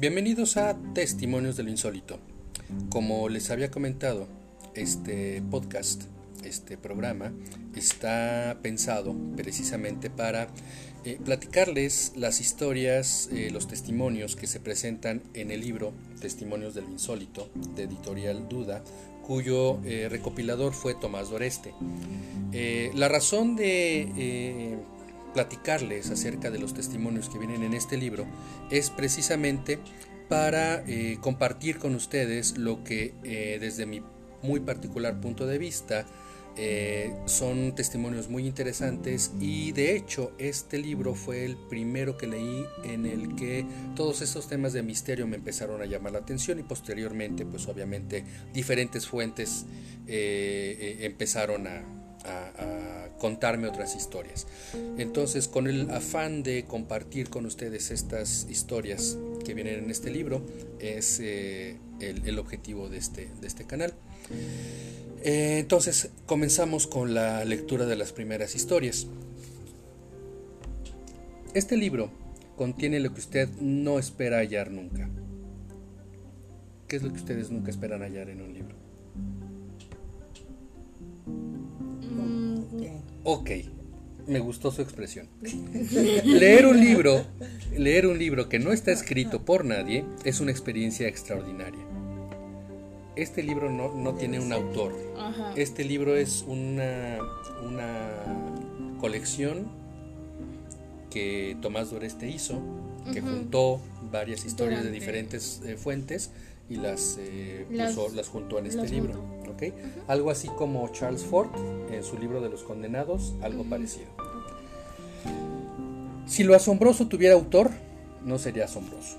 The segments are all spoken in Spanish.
Bienvenidos a Testimonios de lo Insólito. Como les había comentado, este podcast, este programa, está pensado precisamente para eh, platicarles las historias, eh, los testimonios que se presentan en el libro Testimonios de lo Insólito, de editorial Duda, cuyo eh, recopilador fue Tomás Doreste. la razón de platicarles acerca de los testimonios que vienen en este libro es precisamente para eh, compartir con ustedes lo que eh, desde mi muy particular punto de vista eh, son testimonios muy interesantes y de hecho este libro fue el primero que leí en el que todos estos temas de misterio me empezaron a llamar la atención y posteriormente pues obviamente diferentes fuentes empezaron a, contarme otras historias. Entonces, con el afán de compartir con ustedes estas historias que vienen en este libro, es eh, el, objetivo de este, de este canal. Eh, entonces, comenzamos con la lectura de las primeras historias. Este libro contiene lo que usted no espera hallar nunca. ¿Qué es lo que ustedes nunca esperan hallar en un libro? Ok, me gustó su expresión. leer un libro, leer un libro que no está escrito por nadie es una experiencia extraordinaria. Este libro no, tiene un autor. Este libro es una, una colección que Tomás Doreste hizo, que juntó varias historias de diferentes eh, fuentes y las, eh, las, juntó en este libro. Algo así como Charles Ford en su libro de los condenados, algo parecido. Si lo asombroso tuviera autor, no sería asombroso.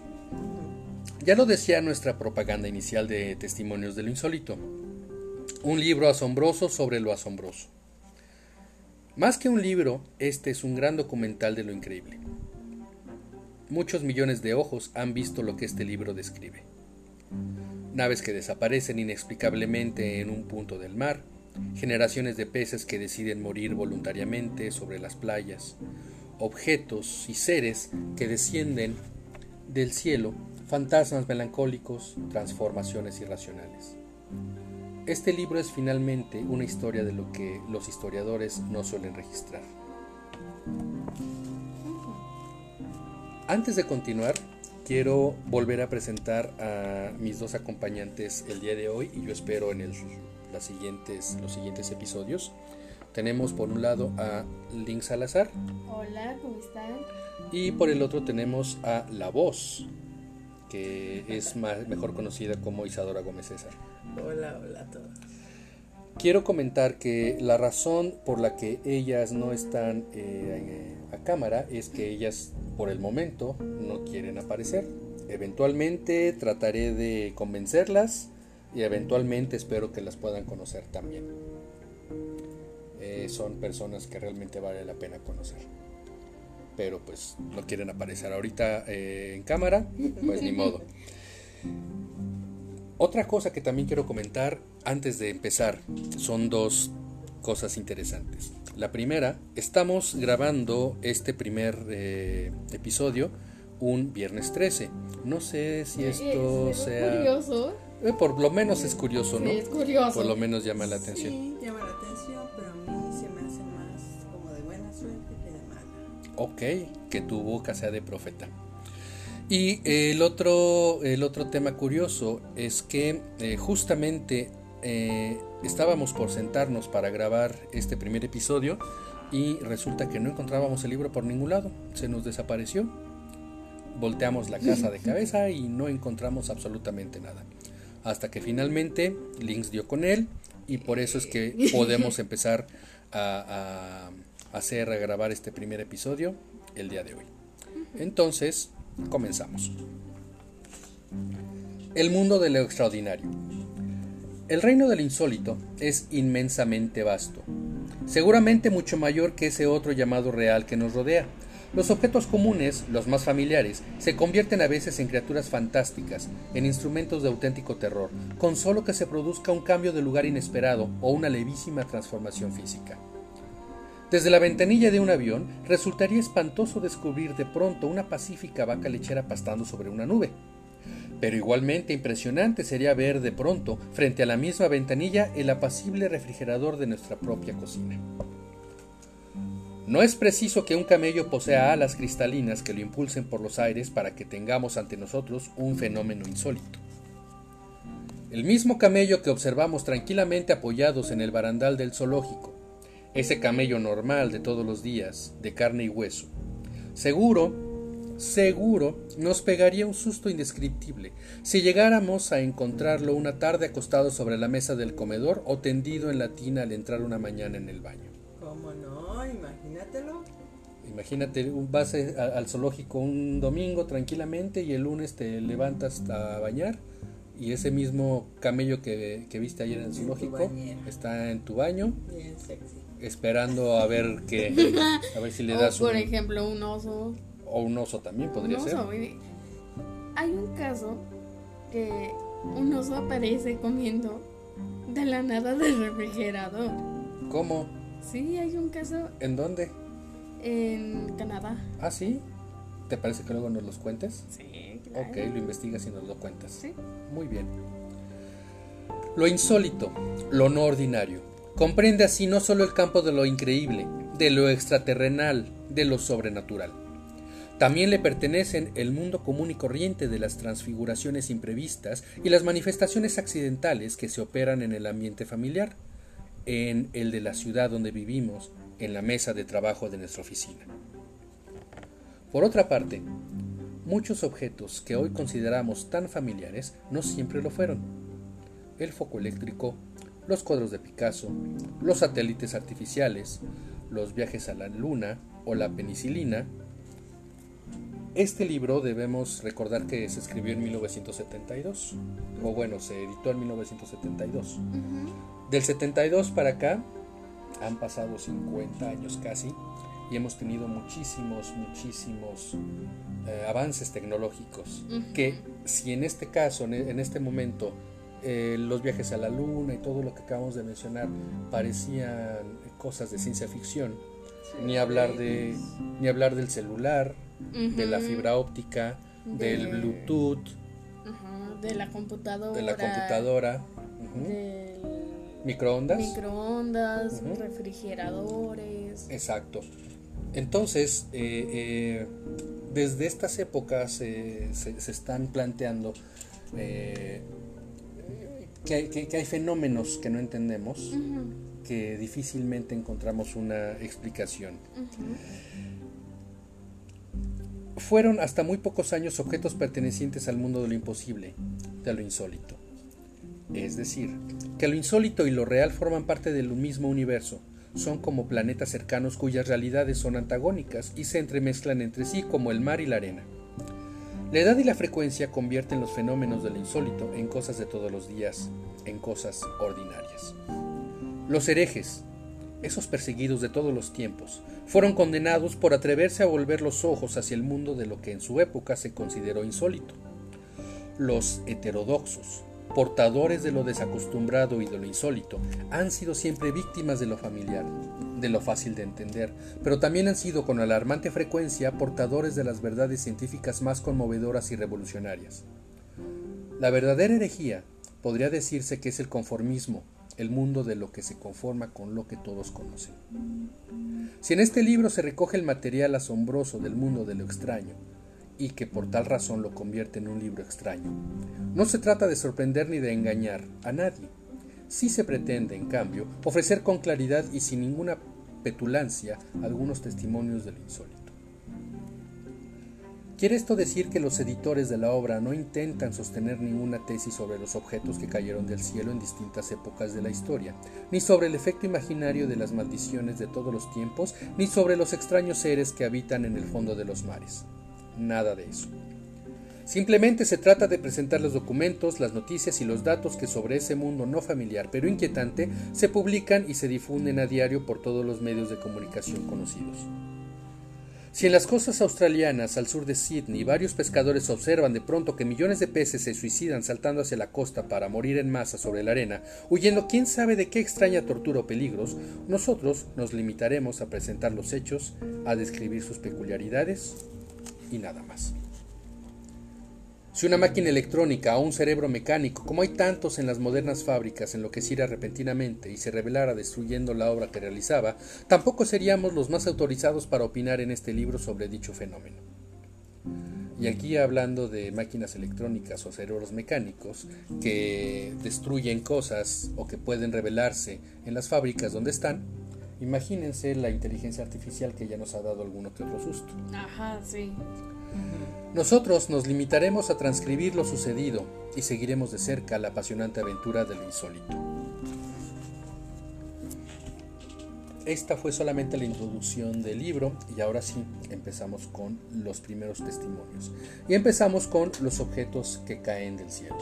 Ya lo decía nuestra propaganda inicial de Testimonios de lo Insólito. Un libro asombroso sobre lo asombroso. Más que un libro, este es un gran documental de lo increíble. Muchos millones de ojos han visto lo que este libro describe naves que desaparecen inexplicablemente en un punto del mar, generaciones de peces que deciden morir voluntariamente sobre las playas, objetos y seres que descienden del cielo, fantasmas melancólicos, transformaciones irracionales. Este libro es finalmente una historia de lo que los historiadores no suelen registrar. Antes de continuar, quiero volver a presentar a mis dos acompañantes el día de hoy y yo espero en las siguientes, los siguientes episodios. Tenemos por un lado a Link Salazar. Hola, ¿cómo están? Y por el otro tenemos a La Voz, que es mejor conocida como Isadora Gómez César. Hola, hola a todos. Quiero comentar que la razón por la que ellas no están eh, a cámara es que ellas por el momento no quieren aparecer. Eventualmente trataré de convencerlas y eventualmente espero que las puedan conocer también. Eh, son personas que realmente vale la pena conocer. Pero pues no quieren aparecer ahorita eh, en cámara, pues ni modo. Otra cosa que también quiero comentar antes de empezar son dos cosas interesantes. La primera, estamos grabando este primer eh, episodio un viernes 13. No sé si esto sea... Curioso. Eh, por lo menos es curioso, ¿no? es curioso. Por lo menos llama la atención. Sí, llama la atención, pero a mí se me hace más como de buena suerte que de mala. Ok, que tu boca sea de profeta. Y el otro, el otro tema curioso es que eh, justamente estábamos por sentarnos para grabar este primer episodio y resulta que no encontrábamos el libro por ningún lado, se nos desapareció. Volteamos la casa de cabeza y no encontramos absolutamente nada. Hasta que finalmente Links dio con él y por eso es que podemos empezar a, a hacer, a grabar este primer episodio el día de hoy. Entonces, comenzamos. El mundo de lo extraordinario. El reino del insólito es inmensamente vasto, seguramente mucho mayor que ese otro llamado real que nos rodea. Los objetos comunes, los más familiares, se convierten a veces en criaturas fantásticas, en instrumentos de auténtico terror, con solo que se produzca un cambio de lugar inesperado o una levísima transformación física. Desde la ventanilla de un avión resultaría espantoso descubrir de pronto una pacífica vaca lechera pastando sobre una nube. Pero igualmente impresionante sería ver de pronto, frente a la misma ventanilla, el apacible refrigerador de nuestra propia cocina. No es preciso que un camello posea alas cristalinas que lo impulsen por los aires para que tengamos ante nosotros un fenómeno insólito. El mismo camello que observamos tranquilamente apoyados en el barandal del zoológico, ese camello normal de todos los días, de carne y hueso, seguro seguro nos pegaría un susto indescriptible si llegáramos a encontrarlo una tarde acostado sobre la mesa del comedor o tendido en la tina al entrar una mañana en el baño. ¿Cómo no? Imagínatelo. Imagínate, vas al zoológico un domingo tranquilamente y el lunes te levantas a bañar y ese mismo camello que, viste ayer en el zoológico está en tu baño. Esperando a ver que a ver si le das por ejemplo un oso o un oso también podría ser. Hay un caso que un oso aparece comiendo de la nada del refrigerador. ¿Cómo? Sí, hay un caso. ¿En dónde? En Canadá. ¿Ah, sí? ¿Te parece que luego nos los cuentes? Sí, claro. Ok, lo investigas y nos lo cuentas. Sí. Muy bien. Lo insólito, lo no ordinario, comprende así no solo el campo de lo increíble, de lo extraterrenal, de lo sobrenatural también le pertenecen el mundo común y corriente de las transfiguraciones imprevistas y las manifestaciones accidentales que se operan en el ambiente familiar, en el de la ciudad donde vivimos, en la mesa de trabajo de nuestra oficina. Por otra parte, muchos objetos que hoy consideramos tan familiares no siempre lo fueron. El foco eléctrico, los cuadros de Picasso, los satélites artificiales, los viajes a la luna o la penicilina este libro debemos recordar que se escribió en 1972, o bueno, se editó en 1972. Del 72 para acá han pasado 50 años casi y hemos tenido muchísimos, muchísimos eh, avances tecnológicos que si en este caso, en este momento, eh, los viajes a la luna y todo lo que acabamos de mencionar parecían cosas de ciencia ficción, ni hablar de ni hablar del celular, de la fibra óptica, del Bluetooth, de la computadora, de la computadora, microondas, microondas, refrigeradores. Exacto. Entonces, eh, eh, desde estas épocas se, están planteando eh, que, hay, que, hay, fenómenos que no entendemos, que difícilmente encontramos una explicación fueron hasta muy pocos años objetos pertenecientes al mundo de lo imposible, de lo insólito. Es decir, que lo insólito y lo real forman parte del mismo universo, son como planetas cercanos cuyas realidades son antagónicas y se entremezclan entre sí como el mar y la arena. La edad y la frecuencia convierten los fenómenos de lo insólito en cosas de todos los días, en cosas ordinarias. Los herejes, esos perseguidos de todos los tiempos, fueron condenados por atreverse a volver los ojos hacia el mundo de lo que en su época se consideró insólito. Los heterodoxos, portadores de lo desacostumbrado y de lo insólito, han sido siempre víctimas de lo familiar, de lo fácil de entender, pero también han sido con alarmante frecuencia portadores de las verdades científicas más conmovedoras y revolucionarias. La verdadera herejía podría decirse que es el conformismo, el mundo de lo que se conforma con lo que todos conocen. Si en este libro se recoge el material asombroso del mundo de lo extraño, y que por tal razón lo convierte en un libro extraño, no se trata de sorprender ni de engañar a nadie. Sí se pretende, en cambio, ofrecer con claridad y sin ninguna petulancia algunos testimonios del insólito. ¿Quiere esto decir que los editores de la obra no intentan sostener ninguna tesis sobre los objetos que cayeron del cielo en distintas épocas de la historia, ni sobre el efecto imaginario de las maldiciones de todos los tiempos, ni sobre los extraños seres que habitan en el fondo de los mares? Nada de eso. Simplemente se trata de presentar los documentos, las noticias y los datos que sobre ese mundo no familiar pero inquietante se publican y se difunden a diario por todos los medios de comunicación conocidos. Si en las costas australianas al sur de Sydney varios pescadores observan de pronto que millones de peces se suicidan saltando hacia la costa para morir en masa sobre la arena, huyendo quién sabe de qué extraña tortura o peligros, nosotros nos limitaremos a presentar los hechos, a describir sus peculiaridades y nada más. Si una máquina electrónica o un cerebro mecánico, como hay tantos en las modernas fábricas, enloqueciera repentinamente y se revelara destruyendo la obra que realizaba, tampoco seríamos los más autorizados para opinar en este libro sobre dicho fenómeno. Y aquí hablando de máquinas electrónicas o cerebros mecánicos que destruyen cosas o que pueden revelarse en las fábricas donde están, imagínense la inteligencia artificial que ya nos ha dado alguno que otro susto. Ajá, sí. Nosotros nos limitaremos a transcribir lo sucedido y seguiremos de cerca la apasionante aventura del insólito. Esta fue solamente la introducción del libro y ahora sí empezamos con los primeros testimonios. Y empezamos con los objetos que caen del cielo.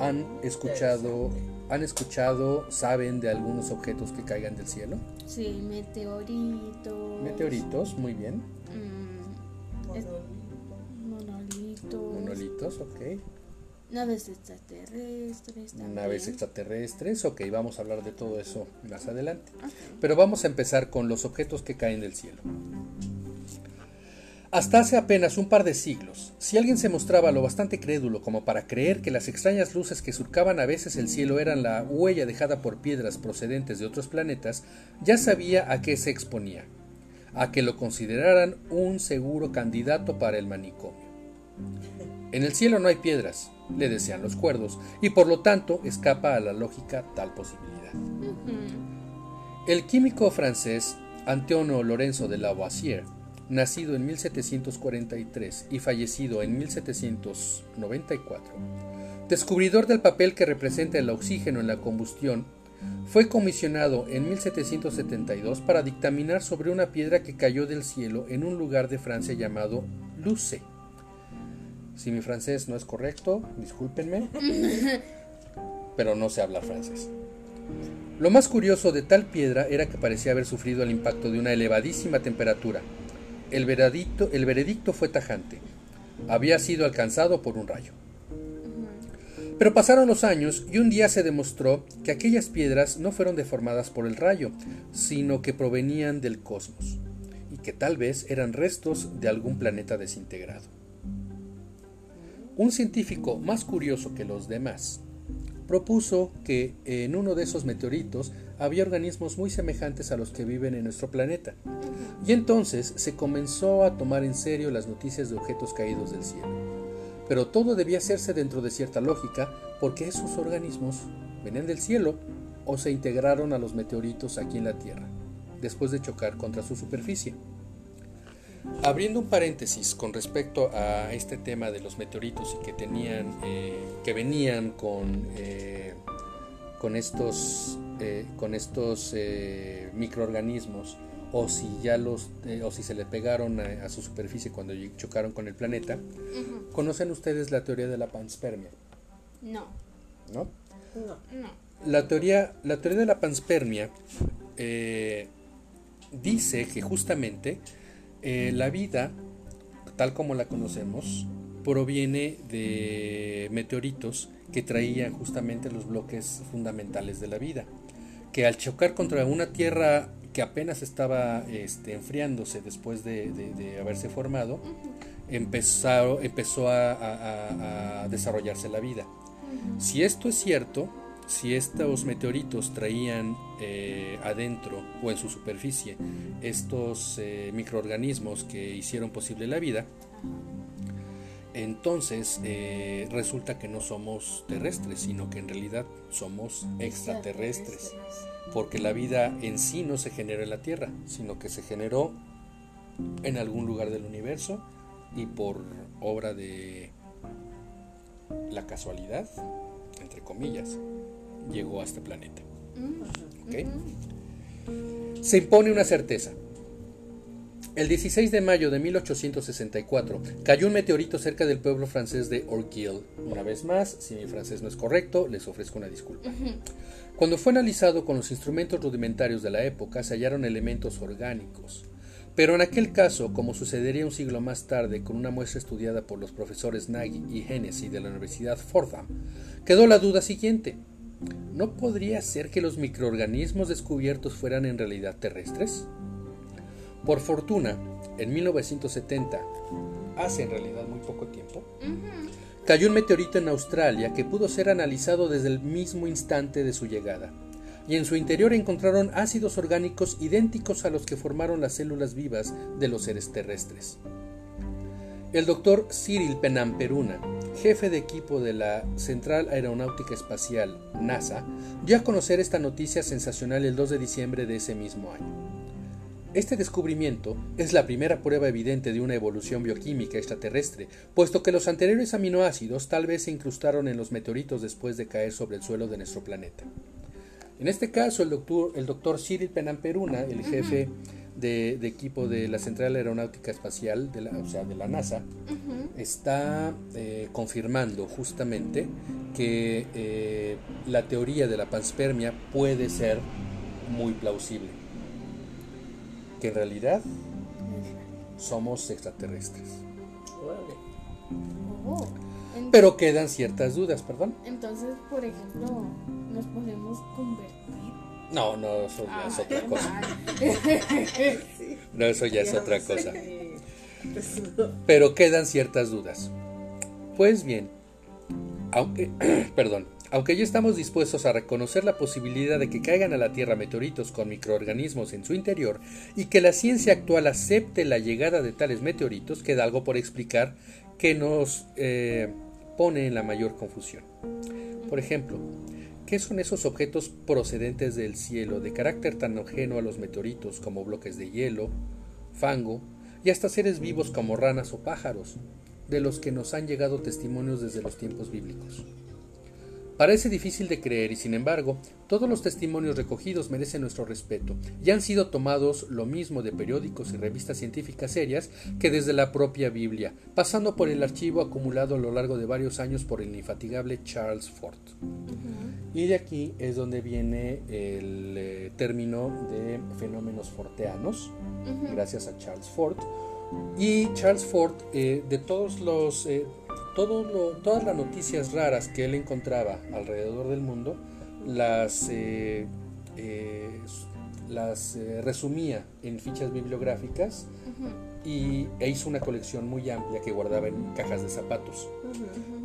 ¿Han escuchado, han escuchado, saben de algunos objetos que caigan del cielo? Sí, meteoritos. Meteoritos, muy bien. Es- monolitos. Monolitos, ok. Naves extraterrestres. También. Naves extraterrestres, ok, vamos a hablar de todo eso más adelante. Pero vamos a empezar con los objetos que caen del cielo. Hasta hace apenas un par de siglos, si alguien se mostraba lo bastante crédulo como para creer que las extrañas luces que surcaban a veces el cielo eran la huella dejada por piedras procedentes de otros planetas, ya sabía a qué se exponía, a que lo consideraran un seguro candidato para el manicomio. En el cielo no hay piedras, le decían los cuerdos, y por lo tanto escapa a la lógica tal posibilidad. El químico francés Antonio Lorenzo de Lavoisier, nacido en 1743 y fallecido en 1794, descubridor del papel que representa el oxígeno en la combustión, fue comisionado en 1772 para dictaminar sobre una piedra que cayó del cielo en un lugar de Francia llamado Luce. Si mi francés no es correcto, discúlpenme, pero no sé hablar francés. Lo más curioso de tal piedra era que parecía haber sufrido el impacto de una elevadísima temperatura. El veredicto, el veredicto fue tajante. Había sido alcanzado por un rayo. Pero pasaron los años y un día se demostró que aquellas piedras no fueron deformadas por el rayo, sino que provenían del cosmos, y que tal vez eran restos de algún planeta desintegrado. Un científico más curioso que los demás propuso que en uno de esos meteoritos había organismos muy semejantes a los que viven en nuestro planeta. Y entonces se comenzó a tomar en serio las noticias de objetos caídos del cielo. Pero todo debía hacerse dentro de cierta lógica porque esos organismos venían del cielo o se integraron a los meteoritos aquí en la Tierra, después de chocar contra su superficie. Abriendo un paréntesis con respecto a este tema de los meteoritos y que tenían, eh, que venían con, eh, con estos, eh, con estos microorganismos, o si ya los, eh, o si se le pegaron a, a su superficie cuando chocaron con el planeta, conocen ustedes la teoría de la panspermia, No, ¿no? No. no. La teoría, la teoría de la panspermia eh, dice que justamente eh, la vida, tal como la conocemos, proviene de meteoritos que traían justamente los bloques fundamentales de la vida, que al chocar contra una tierra que apenas estaba este, enfriándose después de, de- de haberse formado, empezó, empezó a- a- a- a desarrollarse la vida. Si esto es cierto, si estos meteoritos traían eh, adentro o en su superficie estos eh, microorganismos que hicieron posible la vida, entonces eh, resulta que no somos terrestres, sino que en realidad somos extraterrestres, porque la vida en sí no se generó en la Tierra, sino que se generó en algún lugar del universo y por obra de la casualidad, entre comillas, llegó a este planeta. Mm, ¿ok? ujú. Se impone una certeza. El 16 de mayo de 1864 cayó un meteorito cerca del pueblo francés de Orgueil. Una vez más, si mi francés no es correcto, les ofrezco una disculpa. Cuando fue analizado con los instrumentos rudimentarios de la época, se hallaron elementos orgánicos. Pero en aquel caso, como sucedería un siglo más tarde con una muestra estudiada por los profesores Nagy y Hennessy de la Universidad Fordham, quedó la duda siguiente. ¿No podría ser que los microorganismos descubiertos fueran en realidad terrestres? Por fortuna, en 1970, hace en realidad muy poco tiempo, cayó un meteorito en Australia que pudo ser analizado desde el mismo instante de su llegada, y en su interior encontraron ácidos orgánicos idénticos a los que formaron las células vivas de los seres terrestres. El doctor Cyril Penamperuna, jefe de equipo de la Central Aeronáutica Espacial, NASA, dio a conocer esta noticia sensacional el 2 de diciembre de ese mismo año. Este descubrimiento es la primera prueba evidente de una evolución bioquímica extraterrestre, puesto que los anteriores aminoácidos tal vez se incrustaron en los meteoritos después de caer sobre el suelo de nuestro planeta. En este caso, el doctor, el doctor Cyril Penamperuna, el jefe de, de equipo de la Central Aeronáutica Espacial, de la, o sea, de la NASA, está eh, confirmando justamente que eh, la teoría de la panspermia puede ser muy plausible. Que en realidad somos extraterrestres. Oh. Pero quedan ciertas dudas, perdón. Entonces, por ejemplo, nos podemos convertir. No, no, eso ya es Ah, otra cosa. Sí. No, eso ya es otra cosa. Pero quedan ciertas dudas. Pues bien, aunque, perdón, aunque ya estamos dispuestos a reconocer la posibilidad de que caigan a la Tierra meteoritos con microorganismos en su interior y que la ciencia actual acepte la llegada de tales meteoritos, queda algo por explicar que nos eh, pone en la mayor confusión. Por ejemplo, ¿qué son esos objetos procedentes del cielo de carácter tan ajeno a los meteoritos como bloques de hielo, fango y hasta seres vivos como ranas o pájaros, de los que nos han llegado testimonios desde los tiempos bíblicos? Parece difícil de creer y sin embargo, todos los testimonios recogidos merecen nuestro respeto y han sido tomados lo mismo de periódicos y revistas científicas serias que desde la propia Biblia, pasando por el archivo acumulado a lo largo de varios años por el infatigable Charles Fort. Y de aquí es donde viene el eh, término de fenómenos forteanos, gracias a Charles Ford. Y Charles Ford, eh, de todos los, eh, todo lo- todas las noticias raras que él encontraba alrededor del mundo, las, eh, eh, las resumía en fichas bibliográficas y, e hizo una colección muy amplia que guardaba en cajas de zapatos.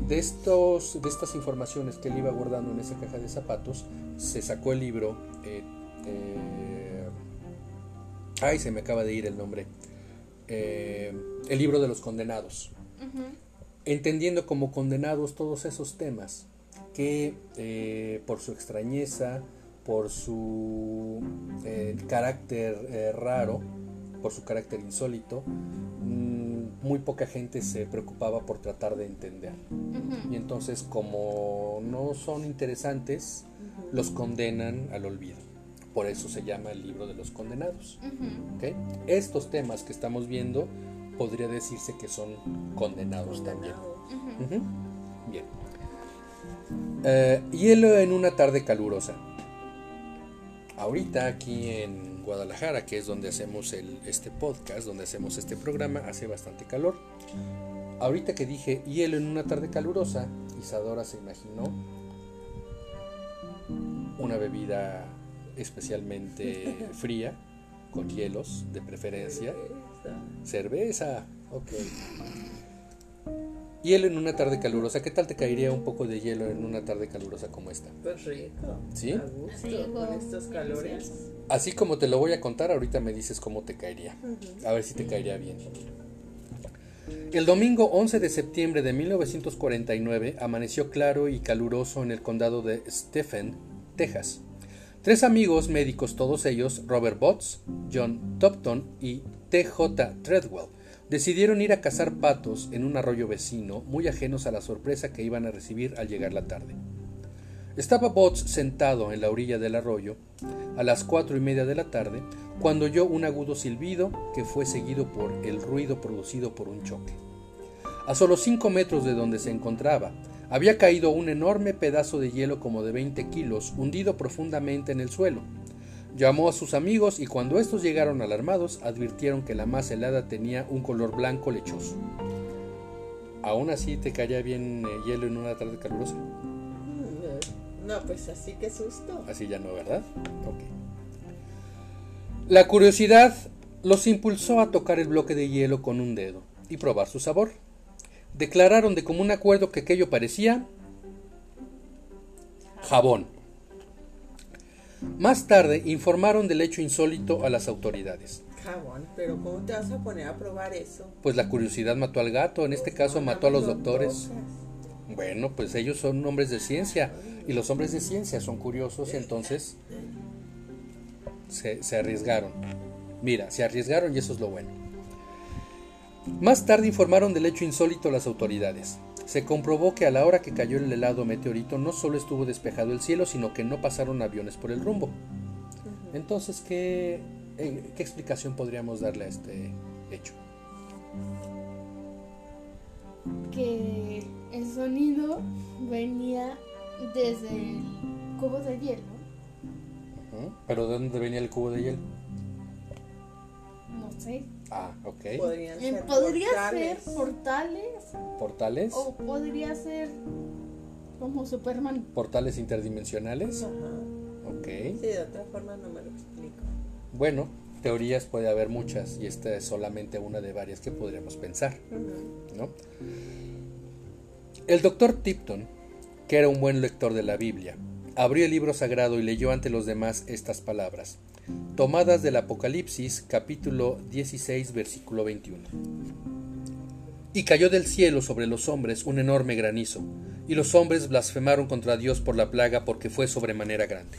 De, estos, de estas informaciones que él iba guardando en esa caja de zapatos, se sacó el libro. ay, se me acaba de ir el nombre. Eh, el libro de los condenados. Entendiendo como condenados todos esos temas que eh, por su extrañeza, por su eh, carácter raro, por su carácter insólito, mm, muy poca gente se preocupaba por tratar de entender. Y entonces como no son interesantes, los condenan al olvido. Por eso se llama el libro de los condenados. Estos temas que estamos viendo podría decirse que son condenados también. Bien. Eh, hielo en una tarde calurosa. Ahorita aquí en Guadalajara, que es donde hacemos el, este podcast, donde hacemos este programa, hace bastante calor. Ahorita que dije hielo en una tarde calurosa, Isadora se imaginó una bebida especialmente fría, con hielos de preferencia. Esa. Cerveza, ok. Hielo en una tarde calurosa. ¿Qué tal te caería un poco de hielo en una tarde calurosa como esta? Pues rico. ¿Sí? A gusto, Rico. con estos calores. Así como te lo voy a contar, ahorita me dices cómo te caería. A ver si te caería bien. El domingo 11 de septiembre de 1949 amaneció claro y caluroso en el condado de Stephen, Texas. Tres amigos médicos, todos ellos, Robert Botts, John Topton y T.J. Treadwell, decidieron ir a cazar patos en un arroyo vecino, muy ajenos a la sorpresa que iban a recibir al llegar la tarde. Estaba Botts sentado en la orilla del arroyo a las cuatro y media de la tarde cuando oyó un agudo silbido que fue seguido por el ruido producido por un choque. A solo cinco metros de donde se encontraba, había caído un enorme pedazo de hielo como de 20 kilos, hundido profundamente en el suelo. Llamó a sus amigos y cuando estos llegaron alarmados advirtieron que la masa helada tenía un color blanco lechoso. ¿Aún así te caería bien eh, hielo en una tarde calurosa? Mm, No, pues así que susto. Así ya no, ¿verdad? Ok. La curiosidad los impulsó a tocar el bloque de hielo con un dedo, y probar su sabor. Declararon de común acuerdo que aquello parecía jabón. Más tarde informaron del hecho insólito a las autoridades. Jabón, pero ¿cómo te vas a poner a probar eso? Pues la curiosidad mató al gato, en este caso mató a los doctores. Bueno, pues ellos son hombres de ciencia y los hombres de ciencia son curiosos y entonces se, se arriesgaron. Mira, se arriesgaron y eso es lo bueno. Más tarde informaron del hecho insólito las autoridades. Se comprobó que a la hora que cayó el helado meteorito no solo estuvo despejado el cielo, sino que no pasaron aviones por el rumbo. Entonces, ¿qué, eh, qué explicación podríamos darle a este hecho? Que el sonido venía desde el cubo de hielo. ¿Pero de dónde venía el cubo de hielo? No sé. Ah, ok. Podrían ser Podría portales. ser portales ¿Portales? o podría ser como Superman. ¿Portales interdimensionales? Ajá. Ok. Sí, de otra forma no me lo explico. Bueno, teorías puede haber muchas y esta es solamente una de varias que podríamos pensar, Ujú. ¿no? El doctor Tipton, que era un buen lector de la Biblia, abrió el libro sagrado y leyó ante los demás estas palabras, tomadas del Apocalipsis capítulo 16 versículo 21. Y cayó del cielo sobre los hombres un enorme granizo, y los hombres blasfemaron contra Dios por la plaga porque fue sobremanera grande.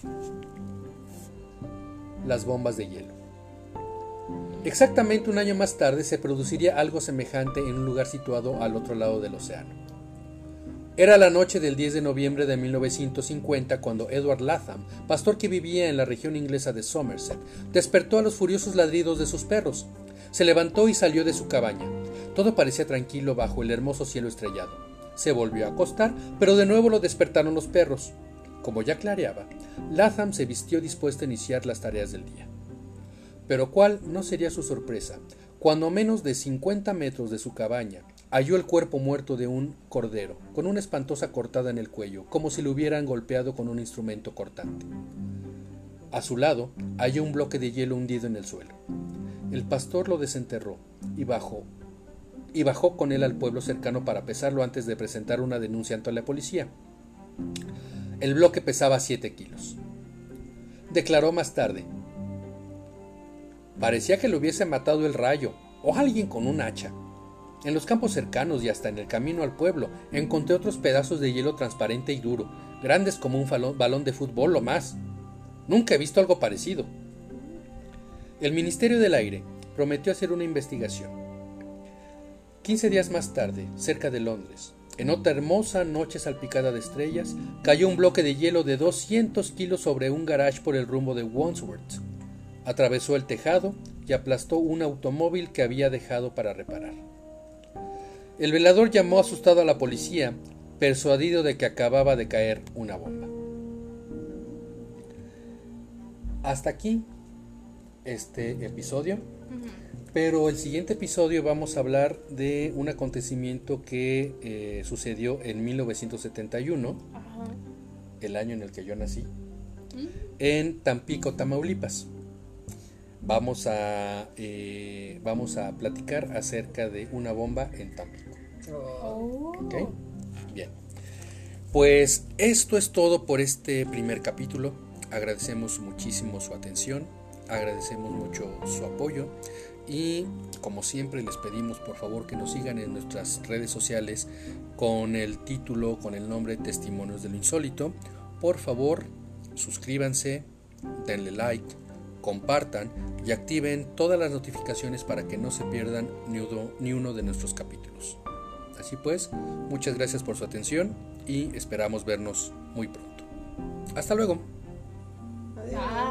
Las bombas de hielo. Exactamente un año más tarde se produciría algo semejante en un lugar situado al otro lado del océano. Era la noche del 10 de noviembre de 1950 cuando Edward Latham, pastor que vivía en la región inglesa de Somerset, despertó a los furiosos ladridos de sus perros. Se levantó y salió de su cabaña. Todo parecía tranquilo bajo el hermoso cielo estrellado. Se volvió a acostar, pero de nuevo lo despertaron los perros. Como ya clareaba, Latham se vistió dispuesto a iniciar las tareas del día. Pero cuál no sería su sorpresa, cuando a menos de 50 metros de su cabaña halló el cuerpo muerto de un cordero, con una espantosa cortada en el cuello, como si lo hubieran golpeado con un instrumento cortante. A su lado halló un bloque de hielo hundido en el suelo. El pastor lo desenterró y bajó, y bajó con él al pueblo cercano para pesarlo antes de presentar una denuncia ante la policía. El bloque pesaba 7 kilos. Declaró más tarde, Parecía que lo hubiese matado el rayo o alguien con un hacha. En los campos cercanos y hasta en el camino al pueblo encontré otros pedazos de hielo transparente y duro, grandes como un balón de fútbol o más. Nunca he visto algo parecido. El Ministerio del Aire prometió hacer una investigación. Quince días más tarde, cerca de Londres, en otra hermosa noche salpicada de estrellas, cayó un bloque de hielo de 200 kilos sobre un garage por el rumbo de Wandsworth. Atravesó el tejado y aplastó un automóvil que había dejado para reparar. El velador llamó asustado a la policía, persuadido de que acababa de caer una bomba. Hasta aquí este episodio, pero el siguiente episodio vamos a hablar de un acontecimiento que eh, sucedió en 1971, Ajá. el año en el que yo nací, ¿Mm? en Tampico, Tamaulipas. Vamos a, eh, vamos a platicar acerca de una bomba en Tampico. Oh, Oh. ¿Ok? Bien. Pues esto es todo por este primer capítulo. Agradecemos muchísimo su atención, agradecemos mucho su apoyo y como siempre les pedimos por favor que nos sigan en nuestras redes sociales con el título, con el nombre Testimonios de lo Insólito. Por favor, suscríbanse, denle like, compartan y activen todas las notificaciones para que no se pierdan ni uno de nuestros capítulos. Así pues, muchas gracias por su atención y esperamos vernos muy pronto. Hasta luego. Adiós.